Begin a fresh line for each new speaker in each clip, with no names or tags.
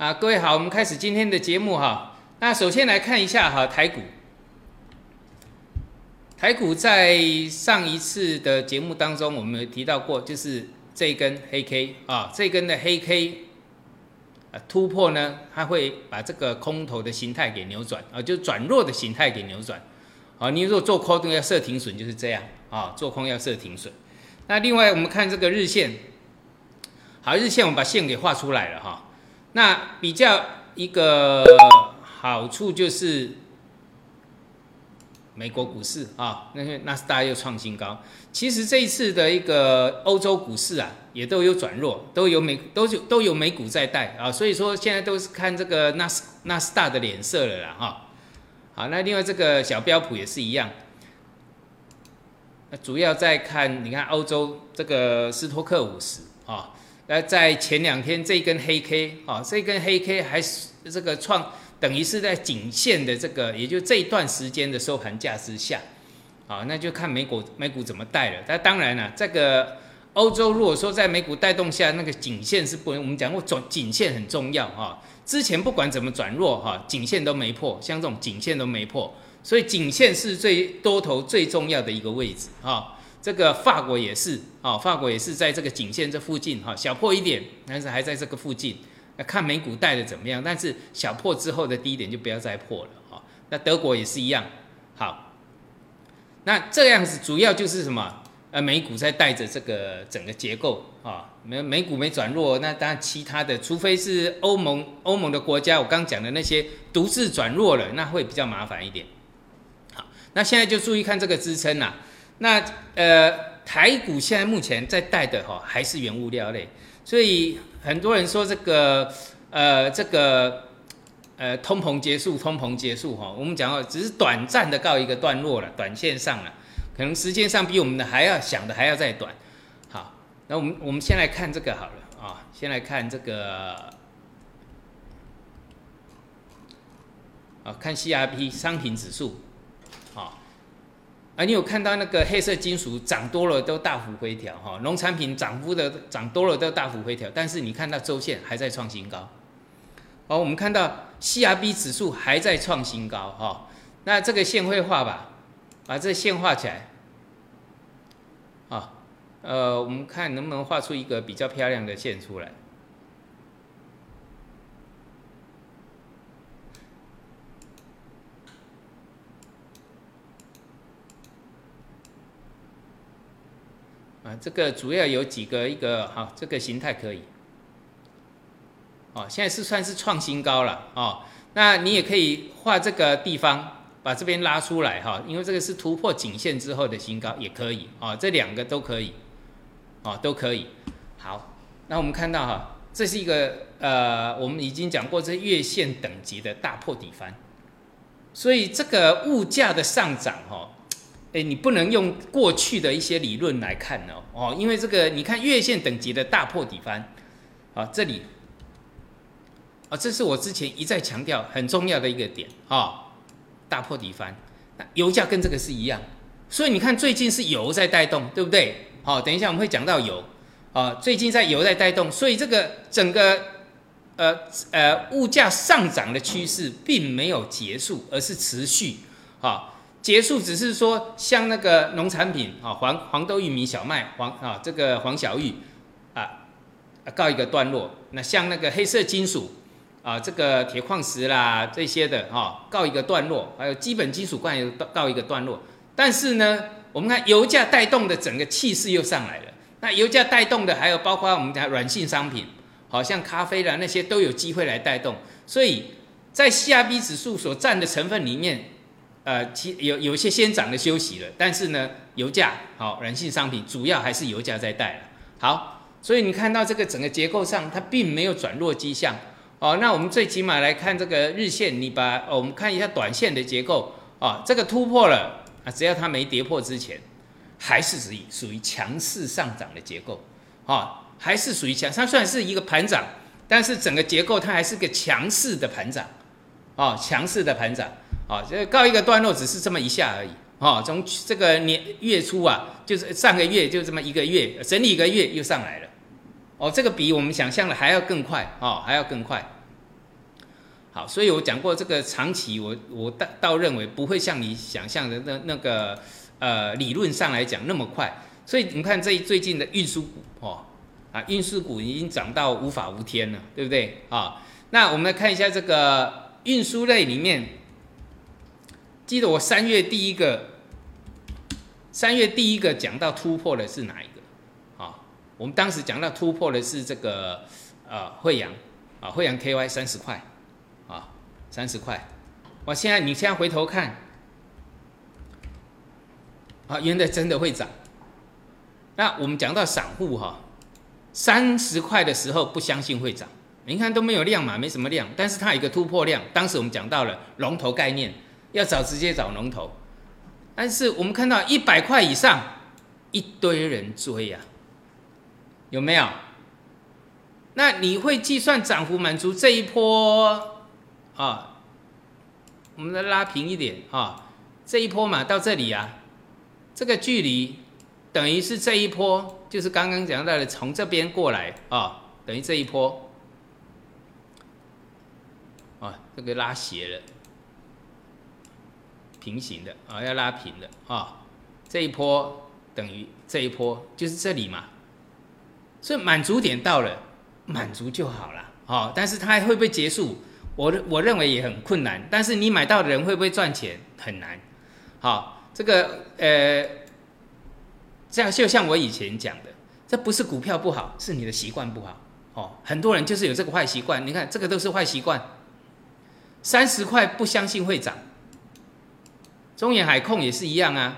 啊，各位好，我们开始今天的节目哈。那首先来看一下哈台股，台股在上一次的节目当中，我们有提到过，就是这一根黑 K 啊，这根的黑 K 啊突破呢，它会把这个空头的形态给扭转啊，就转弱的形态给扭转啊。你如果做空要设停损，就是这样啊，做空要设停损。那另外我们看这个日线，好，日线我们把线给画出来了哈。那比较一个好处就是美国股市啊，那个纳斯达又创新高。其实这一次的一个欧洲股市啊，也都有转弱，都有美都有都有美股在带啊，所以说现在都是看这个纳斯纳斯达的脸色了啦哈。好，那另外这个小标普也是一样，主要在看你看欧洲这个斯托克五十啊。那在前两天这根黑 K 啊，这根黑 K 还是这个创等于是在颈线的这个，也就这一段时间的收盘价之下，啊，那就看美股美股怎么带了。那当然了，这个欧洲如果说在美股带动下，那个颈线是不能，我们讲过转颈线很重要哈。之前不管怎么转弱哈，颈线都没破，像这种颈线都没破，所以颈线是最多头最重要的一个位置啊。这个法国也是啊，法国也是在这个颈线这附近哈，小破一点，但是还在这个附近。那看美股带的怎么样？但是小破之后的低点就不要再破了哈。那德国也是一样。好，那这样子主要就是什么？呃，美股在带着这个整个结构啊，美美股没转弱，那当然其他的，除非是欧盟欧盟的国家，我刚讲的那些独自转弱了，那会比较麻烦一点。好，那现在就注意看这个支撑呐。那呃，台股现在目前在带的哈，还是原物料类，所以很多人说这个呃这个呃通膨结束，通膨结束哈，我们讲哦，只是短暂的告一个段落了，短线上了，可能时间上比我们的还要想的还要再短。好，那我们我们先来看这个好了啊，先来看这个啊，看 C R P 商品指数。啊，你有看到那个黑色金属涨多了都大幅回调哈，农产品涨幅的涨多了都大幅回调，但是你看到周线还在创新高。好，我们看到 C R B 指数还在创新高哈，那这个线会画吧，把这线画起来。啊，呃，我们看能不能画出一个比较漂亮的线出来。这个主要有几个，一个好，这个形态可以，哦，现在是算是创新高了哦。那你也可以画这个地方，把这边拉出来哈，因为这个是突破颈线之后的新高，也可以哦，这两个都可以，哦，都可以。好，那我们看到哈，这是一个呃，我们已经讲过这月线等级的大破底翻，所以这个物价的上涨哈。哎，你不能用过去的一些理论来看哦，哦，因为这个你看月线等级的大破底翻，啊，这里，啊，这是我之前一再强调很重要的一个点啊，大破底翻，那油价跟这个是一样，所以你看最近是油在带动，对不对？好，等一下我们会讲到油，啊，最近在油在带动，所以这个整个呃呃物价上涨的趋势并没有结束，而是持续，啊。结束只是说，像那个农产品啊，黄黄豆、玉米、小麦、黄啊，这个黄小玉啊，告一个段落。那像那个黑色金属啊，这个铁矿石啦这些的啊，告一个段落。还有基本金属罐也告告一个段落。但是呢，我们看油价带动的整个气势又上来了。那油价带动的还有包括我们讲软性商品，好像咖啡啦那些都有机会来带动。所以在 C R B 指数所占的成分里面。呃，其有有一些先涨的休息了，但是呢，油价好，软性商品主要还是油价在带了。好，所以你看到这个整个结构上，它并没有转弱迹象。哦，那我们最起码来看这个日线，你把我们看一下短线的结构啊，这个突破了啊，只要它没跌破之前，还是属于属于强势上涨的结构啊，还是属于强，它虽然是一个盘涨，但是整个结构它还是个强势的盘涨啊，强势的盘涨。啊，这告一个段落只是这么一下而已，哦，从这个年月初啊，就是上个月就这么一个月，整理一个月又上来了，哦，这个比我们想象的还要更快，哦，还要更快，好，所以我讲过这个长期，我我倒倒认为不会像你想象的那那个呃理论上来讲那么快。所以你看这最近的运输股哦，啊运输股已经涨到无法无天了，对不对啊？那我们来看一下这个运输类里面，记得我三月第一个三月第一个讲到突破的是哪一个？啊，我们当时讲到突破的是这个呃惠阳啊，惠阳 KY 三十块啊。三十块，我现在你现在回头看，啊，原来真的会涨。那我们讲到散户哈，三十块的时候不相信会涨，你看都没有量嘛，没什么量，但是它有一个突破量。当时我们讲到了龙头概念，要找直接找龙头，但是我们看到一百块以上一堆人追呀，有没有？那你会计算涨幅满足这一波？啊，我们再拉平一点啊，这一波嘛到这里啊，这个距离等于是这一波，就是刚刚讲到的从这边过来啊，等于这一波啊，这个拉斜了，平行的啊，要拉平的啊，这一波等于这一波就是这里嘛，所以满足点到了，满足就好了啊，但是它还会不会结束？我我认为也很困难，但是你买到的人会不会赚钱很难。好，这个呃，这样就像我以前讲的，这不是股票不好，是你的习惯不好。哦，很多人就是有这个坏习惯。你看，这个都是坏习惯。三十块不相信会涨，中远海控也是一样啊。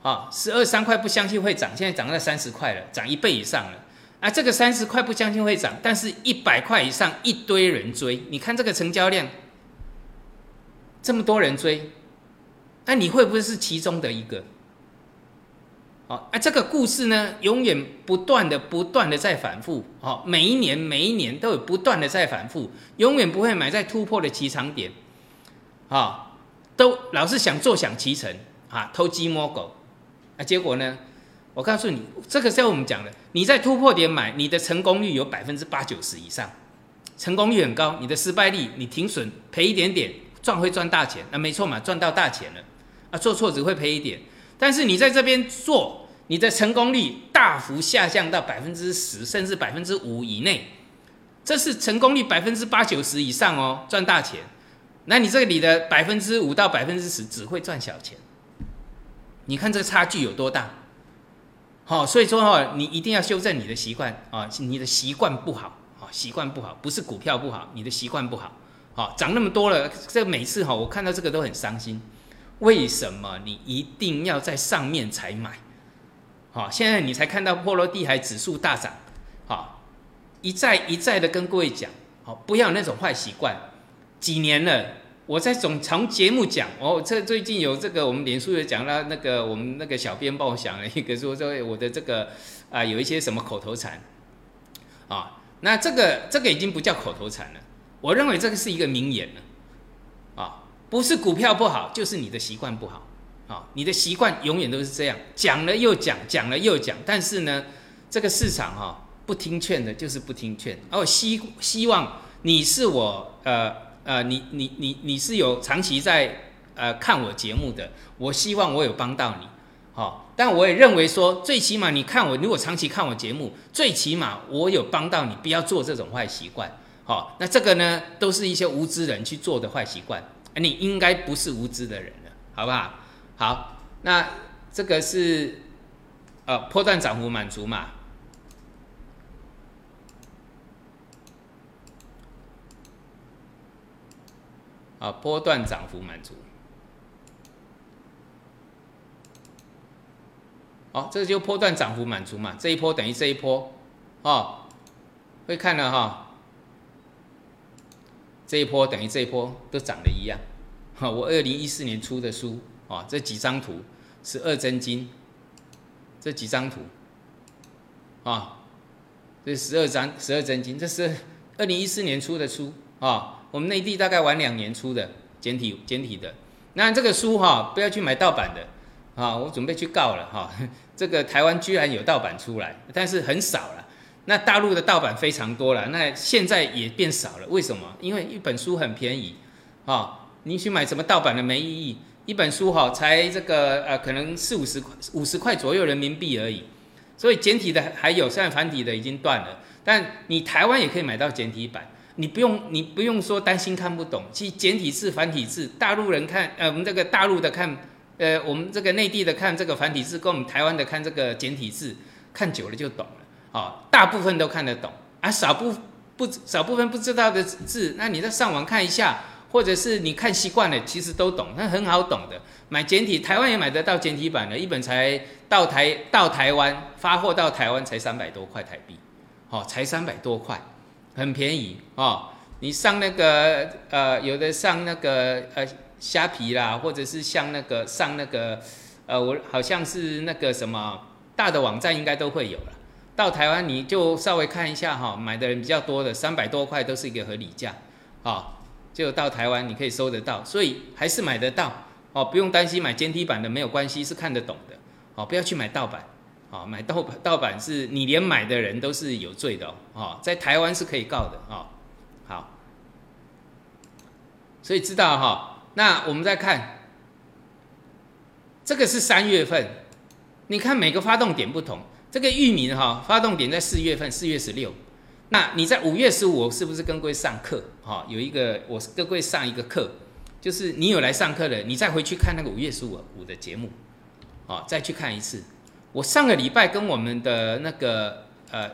好，十二三块不相信会涨，现在涨到三十块了，涨一倍以上了。啊，这个三十块不相信会涨，但是一百块以上一堆人追，你看这个成交量，这么多人追，那你会不会是其中的一个？好，啊，这个故事呢，永远不断的、不断的在反复，好，每一年、每一年都有不断的在反复，永远不会买在突破的起涨点，啊，都老是想坐享其成，啊，偷鸡摸狗，啊，结果呢？我告诉你，这个是要我们讲的。你在突破点买，你的成功率有百分之八九十以上，成功率很高。你的失败率，你停损赔一点点，赚会赚大钱，那没错嘛，赚到大钱了。啊，做错只会赔一点。但是你在这边做，你的成功率大幅下降到百分之十，甚至百分之五以内，这是成功率百分之八九十以上哦，赚大钱。那你这里的百分之五到百分之十只会赚小钱，你看这个差距有多大？好，所以说哈，你一定要修正你的习惯啊，你的习惯不好啊，习惯不好，不是股票不好，你的习惯不好。好，涨那么多了，这每次哈，我看到这个都很伤心。为什么你一定要在上面才买？好，现在你才看到波罗的海指数大涨。好，一再一再的跟各位讲，好，不要那种坏习惯。几年了。我在总从节目讲哦，这最近有这个我们脸书有讲到那个我们那个小编帮我想了一个说说我的这个啊有一些什么口头禅啊，那这个这个已经不叫口头禅了，我认为这个是一个名言了啊，不是股票不好，就是你的习惯不好啊，你的习惯永远都是这样，讲了又讲，讲了又讲，但是呢，这个市场哈不听劝的，就是不听劝，哦希希望你是我呃。呃，你你你你是有长期在呃看我节目的，我希望我有帮到你，好，但我也认为说，最起码你看我，如果长期看我节目，最起码我有帮到你，不要做这种坏习惯，好，那这个呢，都是一些无知人去做的坏习惯，你应该不是无知的人了，好不好？好，那这个是呃破断涨幅满足嘛？啊，波段涨幅满足。好，这就波段涨幅满足嘛，这一波等于这一波，哦，会看了哈，这一波等于这一波都涨的一样。哈，我二零一四年出的书，啊，这几张图是二真金，这几张图，啊，这十二张十二真金，这是二零一四年出的书，啊。我们内地大概晚两年出的简体简体的，那这个书哈不要去买盗版的啊！我准备去告了哈，这个台湾居然有盗版出来，但是很少了。那大陆的盗版非常多了，那现在也变少了。为什么？因为一本书很便宜，啊，你去买什么盗版的没意义。一本书哈，才这个呃，可能四五十块、五十块左右人民币而已。所以简体的还有，现在繁体的已经断了。但你台湾也可以买到简体版，你不用你不用说担心看不懂。其实简体字、繁体字，大陆人看呃，我们这个大陆的看，呃，我们这个内地的看这个繁体字，跟我们台湾的看这个简体字，看久了就懂了。啊，大部分都看得懂，啊，少部不少部分不知道的字，那你再上网看一下。或者是你看习惯了，其实都懂，那很好懂的。买简体，台湾也买得到简体版的，一本才到台到台湾发货到台湾才三百多块台币，哦，才三百多块，很便宜哦。你上那个呃，有的上那个呃虾皮啦，或者是像那个上那个呃，我好像是那个什么大的网站应该都会有了。到台湾你就稍微看一下哈，买的人比较多的，三百多块都是一个合理价，啊。就到台湾，你可以收得到，所以还是买得到哦，不用担心买简体版的没有关系，是看得懂的哦，不要去买盗版哦，买盗版盗版是你连买的人都是有罪的哦，在台湾是可以告的哦。好，所以知道哈，那我们再看，这个是三月份，你看每个发动点不同，这个域名哈，发动点在四月份，四月十六。那你在五月十五是不是跟各位上课？哈，有一个我跟各位上一个课，就是你有来上课的，你再回去看那个五月十五五的节目，哦，再去看一次。我上个礼拜跟我们的那个呃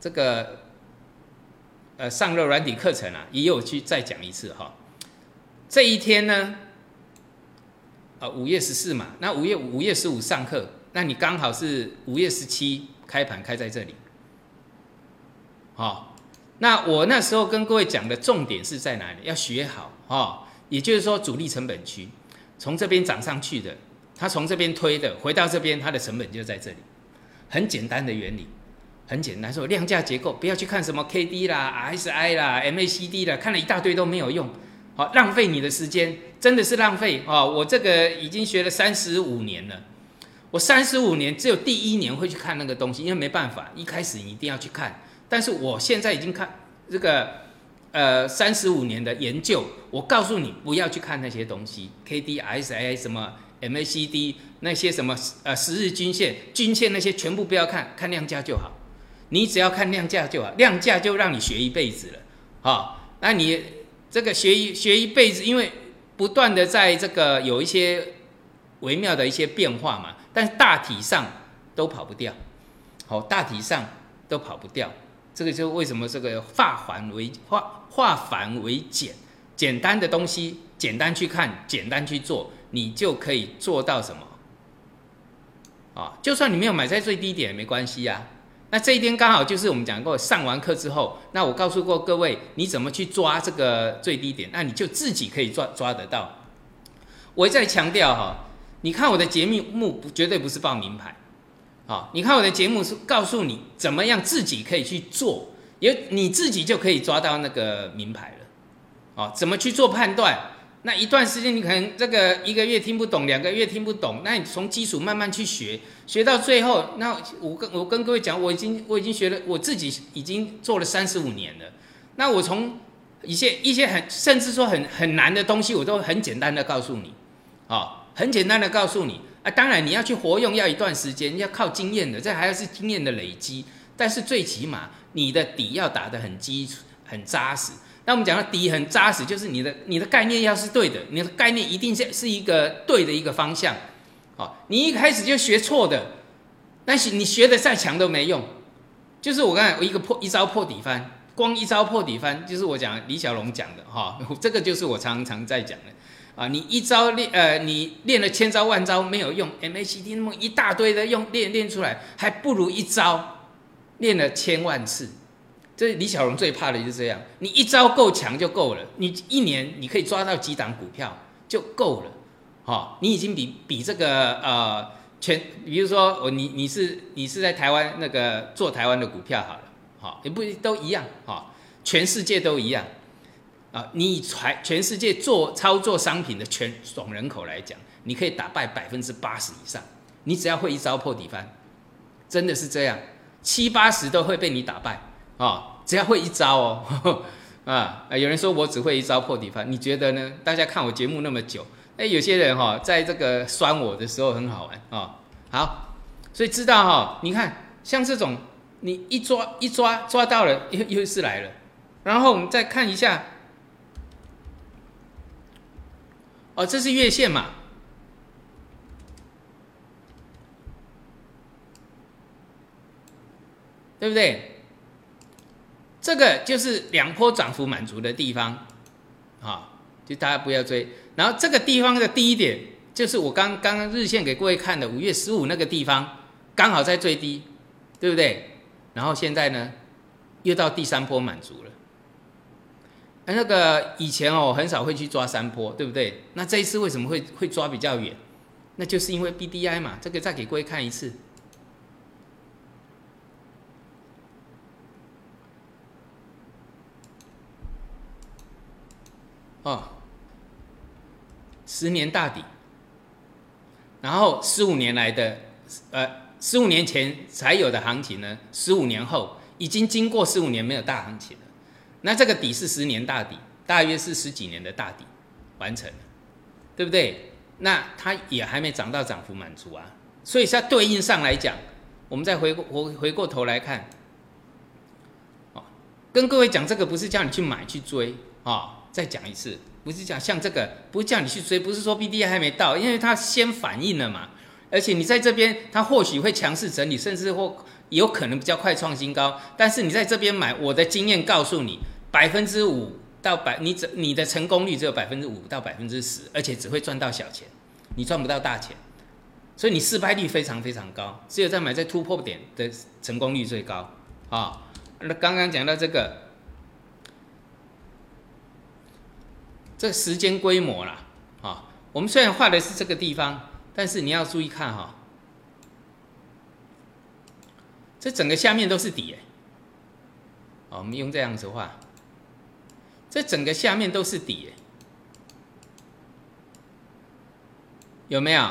这个呃上热软体课程啊，也有去再讲一次哈。这一天呢，啊五月十四嘛，那五月五月十五上课，那你刚好是五月十七开盘开在这里。好，那我那时候跟各位讲的重点是在哪里？要学好哦，也就是说主力成本区，从这边涨上去的，它从这边推的，回到这边，它的成本就在这里。很简单的原理，很简单，说量价结构，不要去看什么 K D 啦、RSI 啦、MACD 啦，看了一大堆都没有用，好，浪费你的时间，真的是浪费哦。我这个已经学了三十五年了，我三十五年只有第一年会去看那个东西，因为没办法，一开始你一定要去看。但是我现在已经看这个呃三十五年的研究，我告诉你不要去看那些东西，K D S I 什么 M A C D 那些什么呃十日均线均线那些全部不要看，看量价就好。你只要看量价就好，量价就让你学一辈子了，好，那你这个学一学一辈子，因为不断的在这个有一些微妙的一些变化嘛，但是大体上都跑不掉，好，大体上都跑不掉。这个就为什么这个化繁为化化繁为简，简单的东西简单去看，简单去做，你就可以做到什么？啊，就算你没有买在最低点也没关系呀。那这一天刚好就是我们讲过，上完课之后，那我告诉过各位你怎么去抓这个最低点，那你就自己可以抓抓得到。我再强调哈，你看我的节目不绝对不是报名牌。啊，你看我的节目是告诉你怎么样自己可以去做，也你自己就可以抓到那个名牌了。哦，怎么去做判断？那一段时间你可能这个一个月听不懂，两个月听不懂，那你从基础慢慢去学，学到最后，那我跟我跟各位讲，我已经我已经学了，我自己已经做了三十五年了。那我从一些一些很甚至说很很难的东西，我都很简单的告诉你，啊，很简单的告诉你啊。当然，你要去活用要一段时间，要靠经验的，这还要是经验的累积。但是最起码你的底要打得很基础、很扎实。那我们讲的底很扎实，就是你的你的概念要是对的，你的概念一定是是一个对的一个方向。好，你一开始就学错的，但是你学的再强都没用。就是我刚才我一个破一招破底翻，光一招破底翻，就是我讲李小龙讲的哈，这个就是我常常在讲的。啊，你一招练，呃，你练了千招万招没有用，MACD 那么一大堆的用练练出来，还不如一招练了千万次。这李小龙最怕的就是这样，你一招够强就够了，你一年你可以抓到几档股票就够了。好，你已经比比这个呃全，比如说我你你是你是在台湾那个做台湾的股票好了，好也不都一样，好，全世界都一样。啊，你以全全世界做操作商品的全总人口来讲，你可以打败百分之八十以上。你只要会一招破底翻，真的是这样。七八十都会被你打败啊！只要会一招哦，啊啊！有人说我只会一招破底翻，你觉得呢？大家看我节目那么久，哎，有些人哈，在这个酸我的时候很好玩啊。好，所以知道哈，你看像这种，你一抓一抓抓到了，又又是来了。然后我们再看一下，哦，这是月线嘛？对不对？这个就是两波涨幅满足的地方，啊，就大家不要追。然后这个地方的低点，就是我刚刚日线给各位看的五月十五那个地方，刚好在最低，对不对？然后现在呢，又到第三波满足了。那个以前哦，很少会去抓三波，对不对？那这一次为什么会会抓比较远？那就是因为 B D I 嘛。这个再给各位看一次。哦，十年大底，然后十五年来的，呃，十五年前才有的行情呢，十五年后已经经过十五年没有大行情了，那这个底是十年大底，大约是十几年的大底完成了，对不对？那它也还没涨到涨幅满足啊，所以在对应上来讲，我们再回过回回过头来看，哦，跟各位讲这个不是叫你去买去追啊。再讲一次，不是讲像这个，不是叫你去追，不是说 B D I 还没到，因为它先反应了嘛。而且你在这边，它或许会强势整理，甚至或有可能比较快创新高。但是你在这边买，我的经验告诉你，百分之五到百，你只你的成功率只有百分之五到百分之十，而且只会赚到小钱，你赚不到大钱。所以你失败率非常非常高，只有在买在突破点的成功率最高啊。那刚刚讲到这个。这时间规模啦，啊，我们虽然画的是这个地方，但是你要注意看哈，这整个下面都是底哎，哦，我们用这样子画，这整个下面都是底哎，有没有？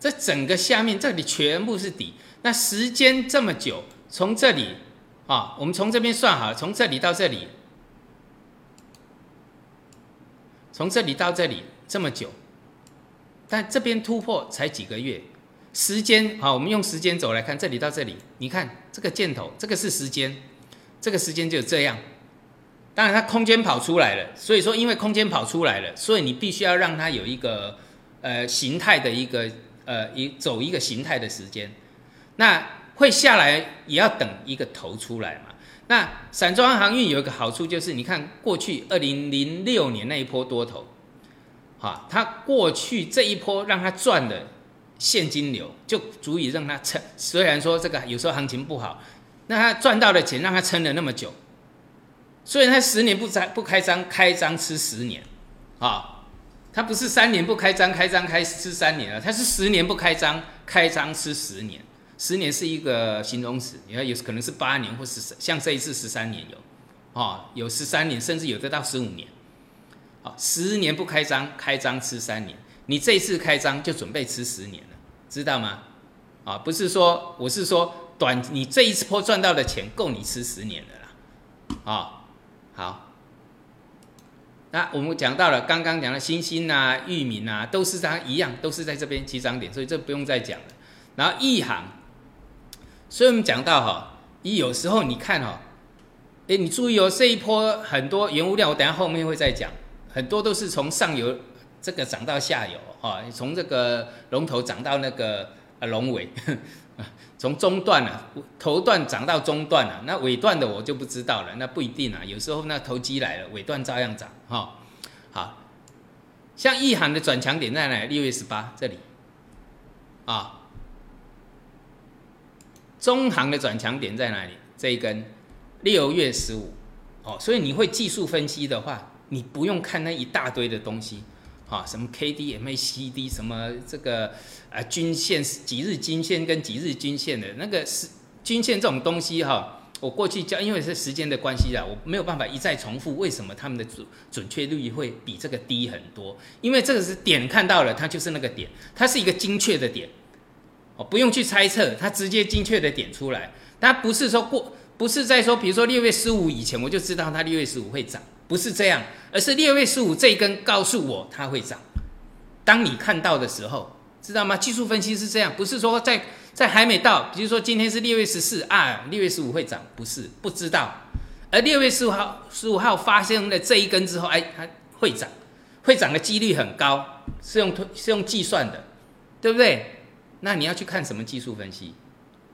这整个下面这里全部是底，那时间这么久，从这里啊，我们从这边算好，从这里到这里。从这里到这里这么久，但这边突破才几个月，时间好，我们用时间轴来看，这里到这里，你看这个箭头，这个是时间，这个时间就这样。当然它空间跑出来了，所以说因为空间跑出来了，所以你必须要让它有一个呃形态的一个呃一走一个形态的时间，那会下来也要等一个头出来嘛。那散装航运有一个好处，就是你看过去二零零六年那一波多头，哈，它过去这一波让它赚的现金流就足以让它撑。虽然说这个有时候行情不好，那它赚到的钱让它撑了那么久。虽然它十年不张不开张，开张吃十年，啊，它不是三年不开张，开张开吃三年了，它是十年不开张，开张吃十年。十年是一个形容词，你看有可能是八年或是像这一次十三年有，哦，有十三年，甚至有的到十五年，哦，十年不开张，开张吃三年，你这一次开张就准备吃十年了，知道吗？啊，不是说，我是说短，你这一次波赚到的钱够你吃十年的啦，啊，好，那我们讲到了，刚刚讲的星星啊、域名啊，都是它一样，都是在这边起涨点，所以这不用再讲了，然后一行。所以我们讲到哈，你有时候你看哈，哎，你注意哦，这一波很多原物料，我等下后面会再讲，很多都是从上游这个涨到下游啊，从这个龙头涨到那个啊龙尾，从中段啊头段涨到中段啊，那尾段的我就不知道了，那不一定啊，有时候那投机来了，尾段照样涨哈。好，像一行的转强点在哪？六月十八这里啊。中行的转强点在哪里？这一根六月十五，哦，所以你会技术分析的话，你不用看那一大堆的东西，啊，什么 K D M A C D，什么这个啊均线几日均线跟几日均线的那个是均线这种东西哈，我过去教，因为是时间的关系啊，我没有办法一再重复为什么他们的准准确率会比这个低很多，因为这个是点看到了，它就是那个点，它是一个精确的点。哦，不用去猜测，它直接精确的点出来。它不是说过，不是在说，比如说六月十五以前我就知道它六月十五会涨，不是这样，而是六月十五这一根告诉我它会涨。当你看到的时候，知道吗？技术分析是这样，不是说在在还没到，比如说今天是六月十四啊，六月十五会涨，不是不知道。而六月十五号十五号发生了这一根之后，哎，它会涨，会涨的几率很高，是用推是用计算的，对不对？那你要去看什么技术分析？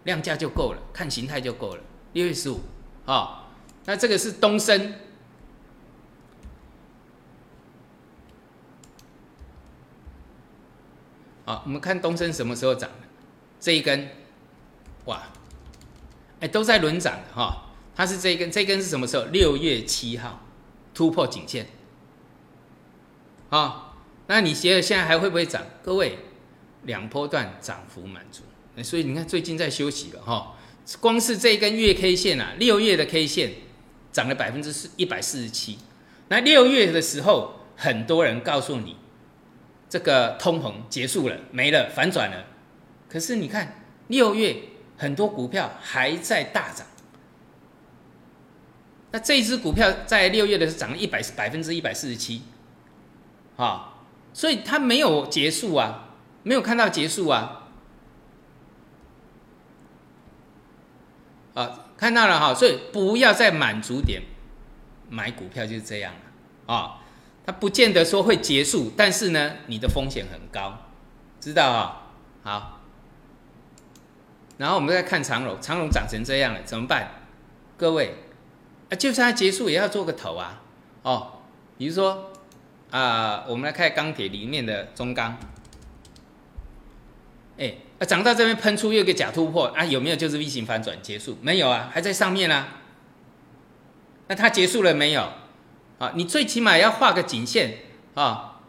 量价就够了，看形态就够了。六月十五，啊，那这个是东升，好，我们看东升什么时候涨的？这一根，哇，哎，都在轮涨的哈。它是这一根，这一根是什么时候？六月七号突破颈线，啊，那你觉得现在还会不会涨？各位，两波段涨幅满足。所以你看，最近在休息了哈。光是这一根月 K 线啊，六月的 K 线涨了百分之四一百四十七。那六月的时候，很多人告诉你，这个通膨结束了，没了，反转了。可是你看，六月很多股票还在大涨。那这一只股票在六月的时候涨了一百百分之一百四十七，啊，所以它没有结束啊，没有看到结束啊。啊，看到了哈，所以不要再满足点买股票就是这样了啊。它不见得说会结束，但是呢，你的风险很高，知道啊？好，然后我们再看长龙，长龙涨成这样了，怎么办？各位啊，就算它结束，也要做个头啊。哦，比如说啊，我们来看钢铁里面的中钢，哎。涨到这边喷出又一个假突破啊，有没有就是 V 型反转结束？没有啊，还在上面啊。那它结束了没有？啊，你最起码要画个颈线啊。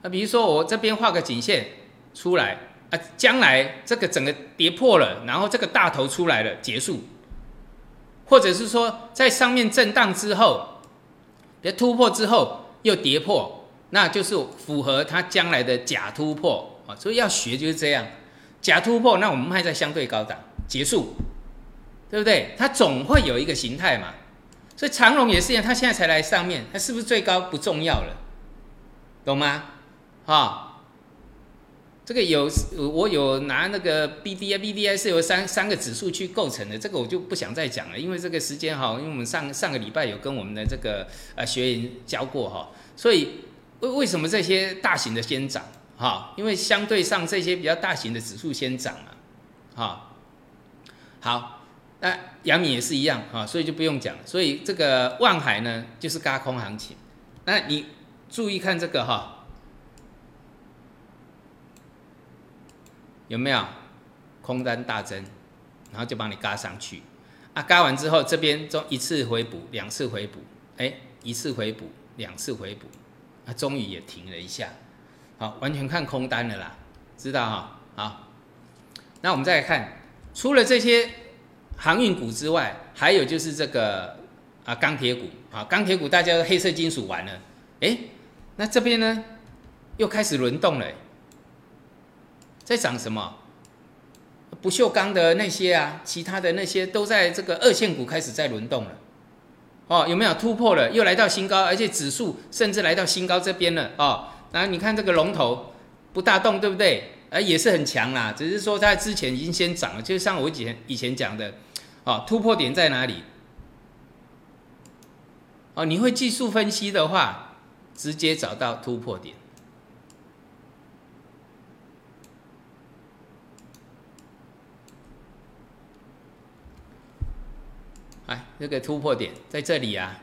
那比如说我这边画个颈线出来啊，将来这个整个跌破了，然后这个大头出来了结束，或者是说在上面震荡之后，别突破之后又跌破，那就是符合它将来的假突破。啊，所以要学就是这样，假突破，那我们卖在相对高档结束，对不对？它总会有一个形态嘛。所以长龙也是一样，它现在才来上面，它是不是最高不重要了，懂吗？哈，这个有我有拿那个 B D I B D I 是由三三个指数去构成的，这个我就不想再讲了，因为这个时间哈，因为我们上上个礼拜有跟我们的这个呃学员教过哈，所以为为什么这些大型的先涨？好，因为相对上这些比较大型的指数先涨了，好，好，那阳明也是一样哈，所以就不用讲。所以这个万海呢，就是嘎空行情。那你注意看这个哈，有没有空单大增，然后就帮你嘎上去啊？嘎完之后，这边中一次回补，两次回补，哎，一次回补，两次回补，啊，终于也停了一下。好，完全看空单了啦，知道哈？好，那我们再来看，除了这些航运股之外，还有就是这个啊钢铁股啊，钢铁股大家都黑色金属完了，哎，那这边呢又开始轮动了，在涨什么？不锈钢的那些啊，其他的那些都在这个二线股开始在轮动了，哦，有没有突破了？又来到新高，而且指数甚至来到新高这边了，哦。那你看这个龙头不大动，对不对？呃，也是很强啦，只是说它之前已经先涨了，就像我以前以前讲的，哦，突破点在哪里？哦，你会技术分析的话，直接找到突破点。哎，这个突破点在这里啊，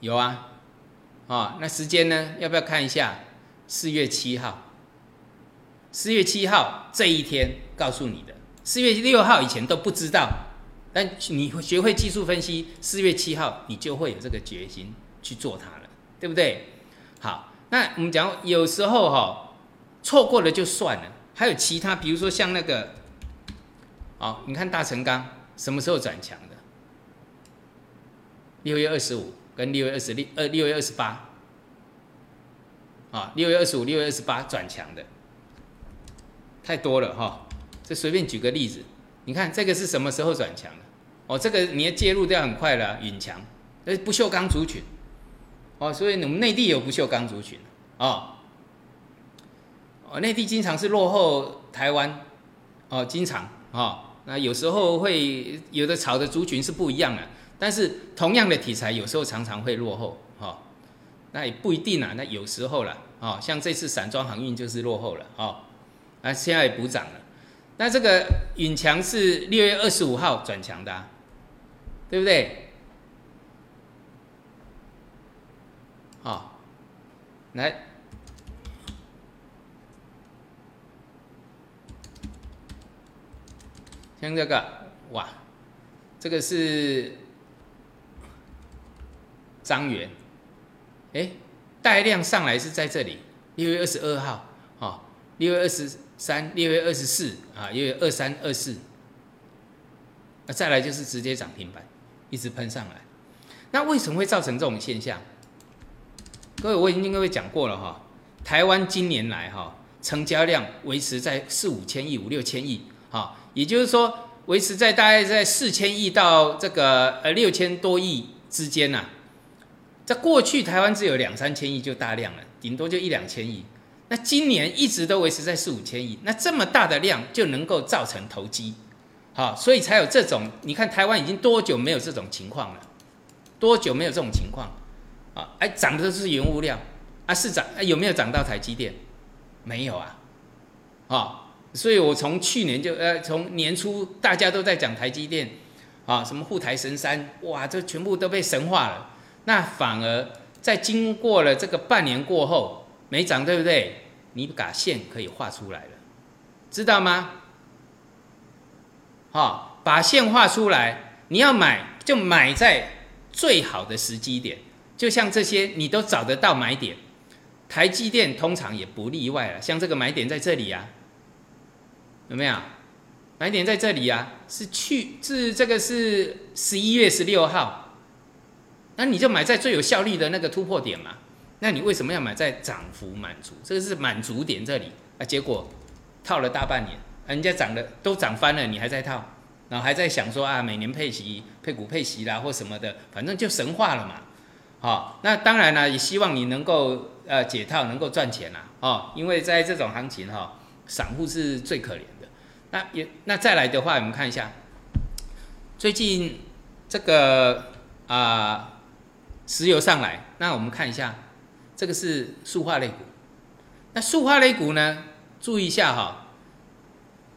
有啊，哦，那时间呢？要不要看一下？四月七号，四月七号这一天告诉你的，四月六号以前都不知道，但你学会技术分析，四月七号你就会有这个决心去做它了，对不对？好，那我们讲有时候哈，错过了就算了，还有其他，比如说像那个，哦，你看大成钢什么时候转强的？六月二十五跟六月二十六，呃，六月二十八。啊，六月二十五、六月二十八转强的。太多了哈。这随便举个例子，你看这个是什么时候转强的？哦，这个你要介入掉很快了，允强，呃，不锈钢族群，哦，所以我们内地有不锈钢族群，哦，哦，内地经常是落后台湾，哦，经常，哦，那有时候会有的炒的族群是不一样的，但是同样的题材，有时候常常会落后，哈，那也不一定啊，那有时候哦，像这次散装航运就是落后了，哦，那现在也补涨了，那这个允强是六月二十五号转强的。对不对？好，来，像这个，哇，这个是张元，哎，带量上来是在这里，六月二十二号，哦，六月二十三，六月二十四，啊，六月二三、二四，那再来就是直接涨停板。一直喷上来，那为什么会造成这种现象？各位，我已经跟各位讲过了哈。台湾今年来哈，成交量维持在四五千亿、五六千亿，哈，也就是说维持在大概在四千亿到这个呃六千多亿之间呐。在过去，台湾只有两三千亿就大量了，顶多就一两千亿。那今年一直都维持在四五千亿，那这么大的量就能够造成投机。好，所以才有这种。你看台湾已经多久没有这种情况了？多久没有这种情况？啊，哎，涨的都是原物料啊，是涨，有没有涨到台积电？没有啊，啊，所以我从去年就呃，从年初大家都在讲台积电，啊，什么护台神山，哇，这全部都被神化了。那反而在经过了这个半年过后，没涨，对不对？你把线可以画出来了，知道吗？好，把线画出来。你要买就买在最好的时机点，就像这些你都找得到买点。台积电通常也不例外了，像这个买点在这里啊，有没有？买点在这里啊，是去是这个是十一月十六号，那你就买在最有效率的那个突破点嘛。那你为什么要买在涨幅满足？这个是满足点这里啊，结果套了大半年。人家涨的都涨翻了，你还在套，然后还在想说啊，每年配息、配股配息啦或什么的，反正就神话了嘛。好，那当然啦，也希望你能够呃解套，能够赚钱啦。哦，因为在这种行情哈，散户是最可怜的。那也那再来的话，我们看一下，最近这个啊石油上来，那我们看一下，这个是塑化类股。那塑化类股呢，注意一下哈。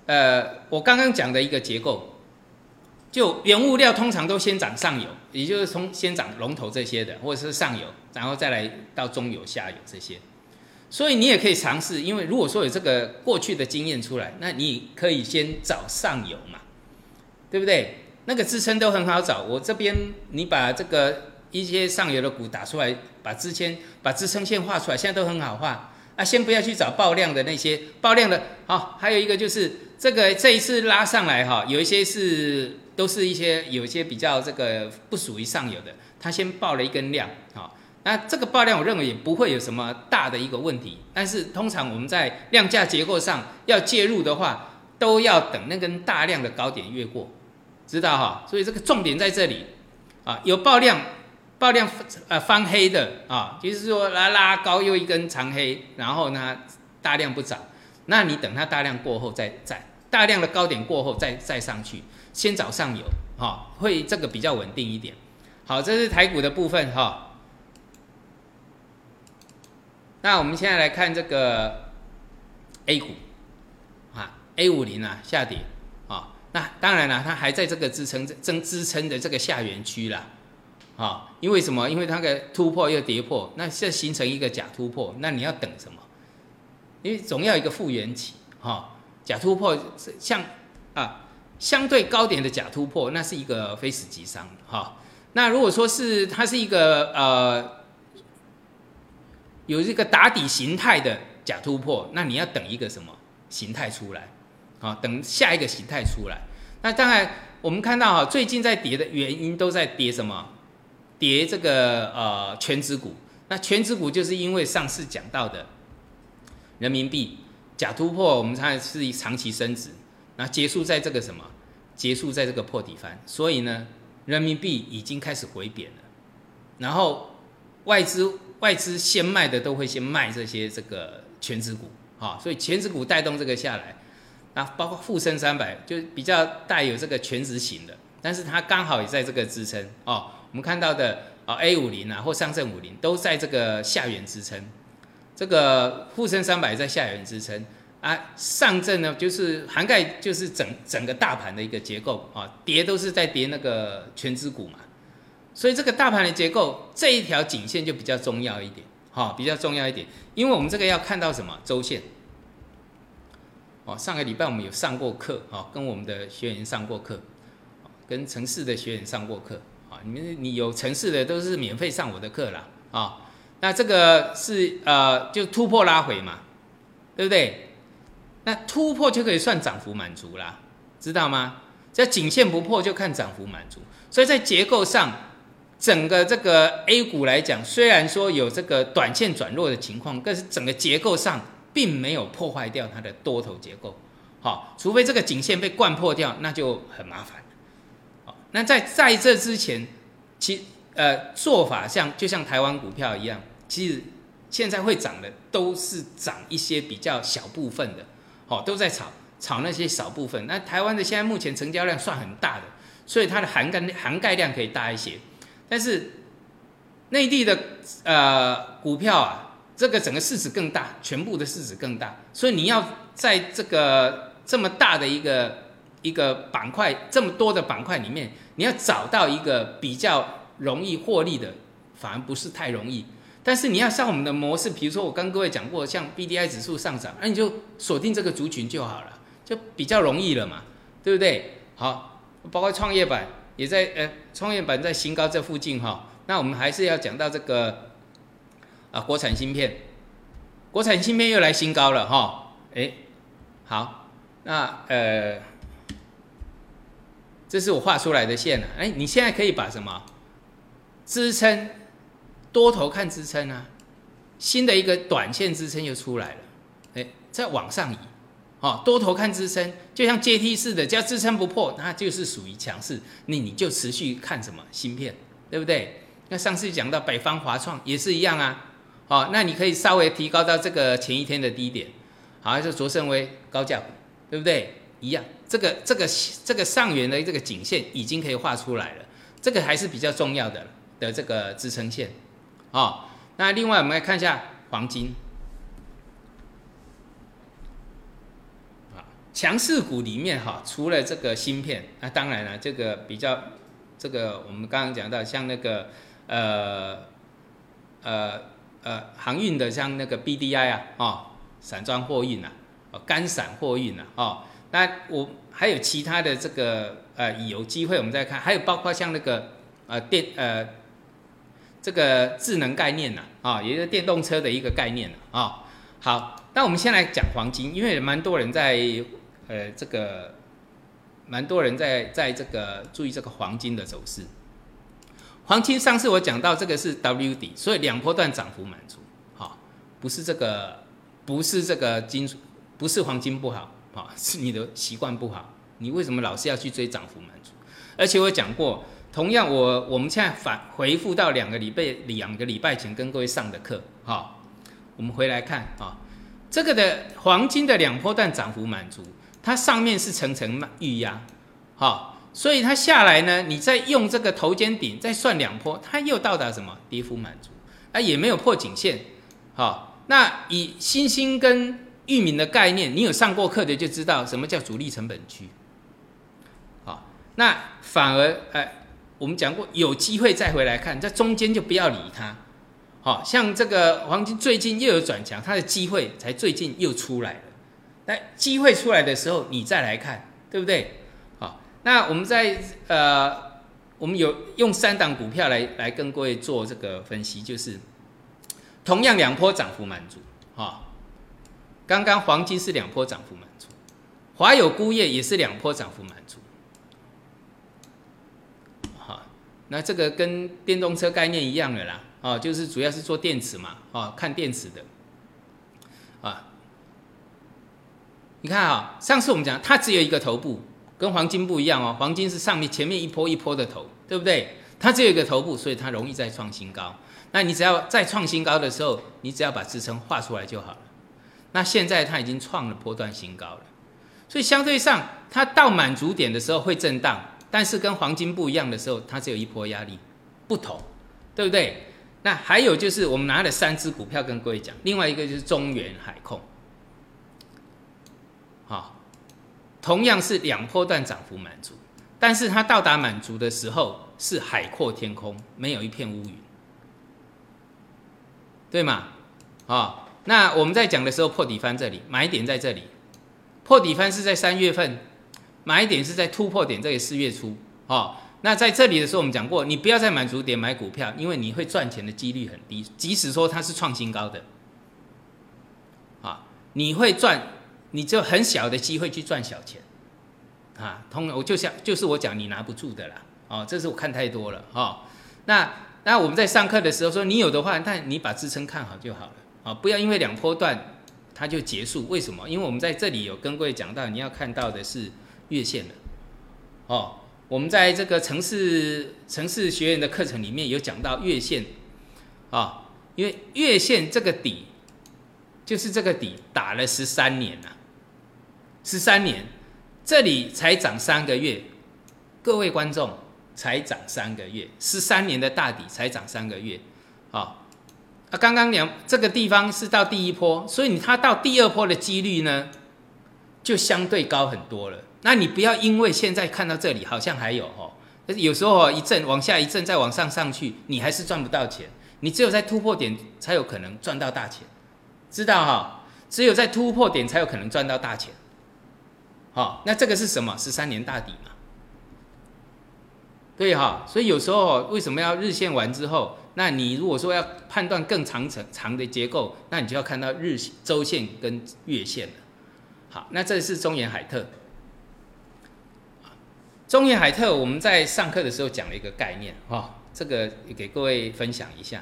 呃，我刚刚讲的一个结构，就原物料通常都先涨上游，也就是从先涨龙头这些的，或者是上游，然后再来到中游、下游这些。所以你也可以尝试，因为如果说有这个过去的经验出来，那你可以先找上游嘛，对不对？那个支撑都很好找。我这边你把这个一些上游的股打出来，把支撑把支撑线画出来，现在都很好画。啊，先不要去找爆量的那些爆量的，好，还有一个就是这个这一次拉上来哈，有一些是都是一些有一些比较这个不属于上游的，它先爆了一根量，好，那这个爆量我认为也不会有什么大的一个问题，但是通常我们在量价结构上要介入的话，都要等那根大量的高点越过，知道哈？所以这个重点在这里，啊，有爆量。爆量呃翻黑的啊，就是说拉拉高又一根长黑，然后呢大量不涨，那你等它大量过后再再大量的高点过后再再上去，先找上游哈，会这个比较稳定一点。好，这是台股的部分哈。那我们现在来看这个 A 股啊，A 五零啊下跌啊，那当然了，它还在这个支撑增支撑的这个下缘区啦。啊，因为什么？因为它的突破又跌破，那现在形成一个假突破，那你要等什么？因为总要一个复原期，哈，假突破像啊相对高点的假突破，那是一个非死即伤，哈。那如果说是它是一个呃有这个打底形态的假突破，那你要等一个什么形态出来？啊，等下一个形态出来。那当然我们看到哈，最近在跌的原因都在跌什么？跌这个呃全指股，那全指股就是因为上次讲到的人民币假突破，我们才是长期升值，那结束在这个什么结束在这个破底翻，所以呢，人民币已经开始回贬了。然后外资外资先卖的都会先卖这些这个全指股，啊，所以全指股带动这个下来。那包括沪深三百就比较带有这个全值型的，但是它刚好也在这个支撑哦。我们看到的啊 A 五零啊或上证五零都在这个下缘支撑，这个沪深三百在下缘支撑。啊，上证呢就是涵盖就是整整个大盘的一个结构啊，跌都是在跌那个全指股嘛，所以这个大盘的结构这一条颈线就比较重要一点，哈，比较重要一点，因为我们这个要看到什么？周线。哦，上个礼拜我们有上过课，哦，跟我们的学员上过课，跟城市的学员上过课，啊，你们你有城市的都是免费上我的课啦，啊，那这个是呃就突破拉回嘛，对不对？那突破就可以算涨幅满足啦，知道吗？这颈线不破就看涨幅满足，所以在结构上，整个这个 A 股来讲，虽然说有这个短线转弱的情况，但是整个结构上。并没有破坏掉它的多头结构，好，除非这个颈线被灌破掉，那就很麻烦。那在在这之前，其呃做法像就像台湾股票一样，其实现在会涨的都是涨一些比较小部分的，好，都在炒炒那些少部分。那台湾的现在目前成交量算很大的，所以它的涵盖涵盖量可以大一些，但是内地的呃股票啊。这个整个市值更大，全部的市值更大，所以你要在这个这么大的一个一个板块，这么多的板块里面，你要找到一个比较容易获利的，反而不是太容易。但是你要像我们的模式，比如说我跟各位讲过，像 B D I 指数上涨，那你就锁定这个族群就好了，就比较容易了嘛，对不对？好，包括创业板也在，呃，创业板在新高这附近哈，那我们还是要讲到这个。啊，国产芯片，国产芯片又来新高了哈，哎，好，那呃，这是我画出来的线了，哎，你现在可以把什么？支撑多头看支撑啊，新的一个短线支撑又出来了，哎，再往上移，哦，多头看支撑，就像阶梯式的，只要支撑不破，那就是属于强势，那你就持续看什么芯片，对不对？那上次讲到北方华创也是一样啊。好，那你可以稍微提高到这个前一天的低点，好，就卓胜威高价股，对不对？一样，这个这个这个上缘的这个颈线已经可以画出来了，这个还是比较重要的的这个支撑线。哦，那另外我们来看一下黄金，啊，强势股里面哈，除了这个芯片，那当然了，这个比较这个我们刚刚讲到像那个呃呃。呃，航运的像那个 BDI 啊，哦，散装货运啊，哦，干散货运啊，哦，那我还有其他的这个呃，有机会我们再看，还有包括像那个呃电呃这个智能概念呐，啊，也就是电动车的一个概念啊。好，那我们先来讲黄金，因为蛮多人在呃这个蛮多人在在这个注意这个黄金的走势。黄金上次我讲到这个是 W 底，所以两波段涨幅满足，好，不是这个，不是这个金属，不是黄金不好，好，是你的习惯不好，你为什么老是要去追涨幅满足？而且我讲过，同样我我们现在反回复到两个礼拜两个礼拜前跟各位上的课，好，我们回来看啊，这个的黄金的两波段涨幅满足，它上面是层层预压，好。所以它下来呢，你再用这个头肩顶再算两波，它又到达什么跌幅满足，啊也没有破颈线，好，那以星星跟域名的概念，你有上过课的就知道什么叫主力成本区，好，那反而哎，我们讲过有机会再回来看，在中间就不要理它，好像这个黄金最近又有转强，它的机会才最近又出来了，那机会出来的时候你再来看，对不对？好那我们在呃，我们有用三档股票来来跟各位做这个分析，就是同样两波涨幅满足啊。刚刚黄金是两波涨幅满足，华友钴业也是两波涨幅满足。好，那这个跟电动车概念一样的啦，哦，就是主要是做电池嘛，哦，看电池的啊。你看啊，上次我们讲它只有一个头部。跟黄金不一样哦，黄金是上面前面一波一波的头，对不对？它只有一个头部，所以它容易再创新高。那你只要再创新高的时候，你只要把支撑画出来就好了。那现在它已经创了波段新高了，所以相对上它到满足点的时候会震荡，但是跟黄金不一样的时候，它只有一波压力不同，对不对？那还有就是我们拿了三只股票跟各位讲，另外一个就是中原海控，好，同样是两波段涨幅满足，但是它到达满足的时候是海阔天空，没有一片乌云。对嘛？啊，那我们在讲的时候破底翻这里，买点在这里，破底翻是在三月份，买点是在突破点这里四月初，哦，那在这里的时候我们讲过，你不要在满足点买股票，因为你会赚钱的几率很低，即使说它是创新高的，啊，你会赚，你就很小的机会去赚小钱，啊，通我就像就是我讲你拿不住的啦，哦，这是我看太多了，哈，那。那我们在上课的时候说，你有的话，但你把支撑看好就好了。啊，不要因为两波段它就结束。为什么？因为我们在这里有跟各位讲到，你要看到的是月线的哦。我们在这个城市城市学院的课程里面有讲到月线啊，因为月线这个底就是这个底打了十三年了，十三年这里才涨三个月，各位观众。才涨三个月，十三年的大底才涨三个月，啊，啊，刚刚两这个地方是到第一波，所以你它到第二波的几率呢，就相对高很多了。那你不要因为现在看到这里好像还有哦，有时候一阵往下一阵再往上上去，你还是赚不到钱。你只有在突破点才有可能赚到大钱，知道哈？只有在突破点才有可能赚到大钱。好，那这个是什么？十三年大底嘛。对哈，所以有时候为什么要日线完之后，那你如果说要判断更长长长的结构，那你就要看到日周线跟月线了。好，那这是中原海特。中原海特我们在上课的时候讲了一个概念哈，这个给各位分享一下。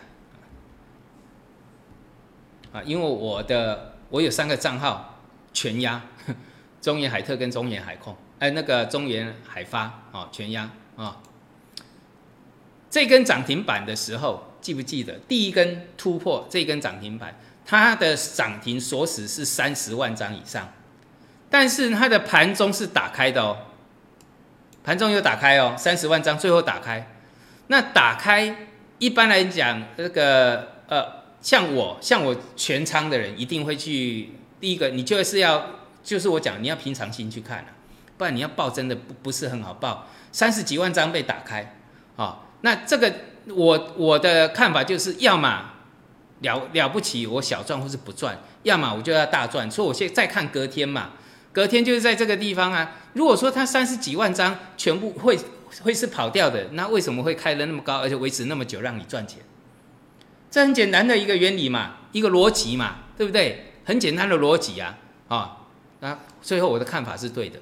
啊，因为我的我有三个账号全压，中原海特跟中原海控，哎，那个中原海发啊，全压啊。这根涨停板的时候，记不记得第一根突破这根涨停板，它的涨停锁死是三十万张以上，但是它的盘中是打开的哦，盘中有打开哦，三十万张最后打开，那打开一般来讲，这个呃，像我像我全仓的人一定会去第一个，你就是要就是我讲你要平常心去看了，不然你要报真的不不是很好报，三十几万张被打开啊。那这个我我的看法就是，要么了了不起，我小赚或是不赚；要么我就要大赚。所以我现在再看隔天嘛，隔天就是在这个地方啊。如果说它三十几万张全部会会是跑掉的，那为什么会开的那么高，而且维持那么久让你赚钱？这很简单的一个原理嘛，一个逻辑嘛，对不对？很简单的逻辑啊，啊，那最后我的看法是对的。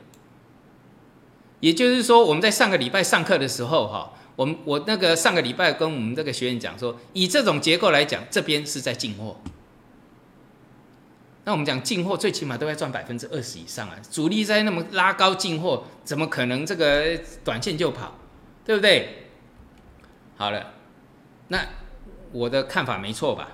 也就是说，我们在上个礼拜上课的时候，哈。我们我那个上个礼拜跟我们这个学员讲说，以这种结构来讲，这边是在进货。那我们讲进货，最起码都要赚百分之二十以上啊！主力在那么拉高进货，怎么可能这个短线就跑，对不对？好了，那我的看法没错吧？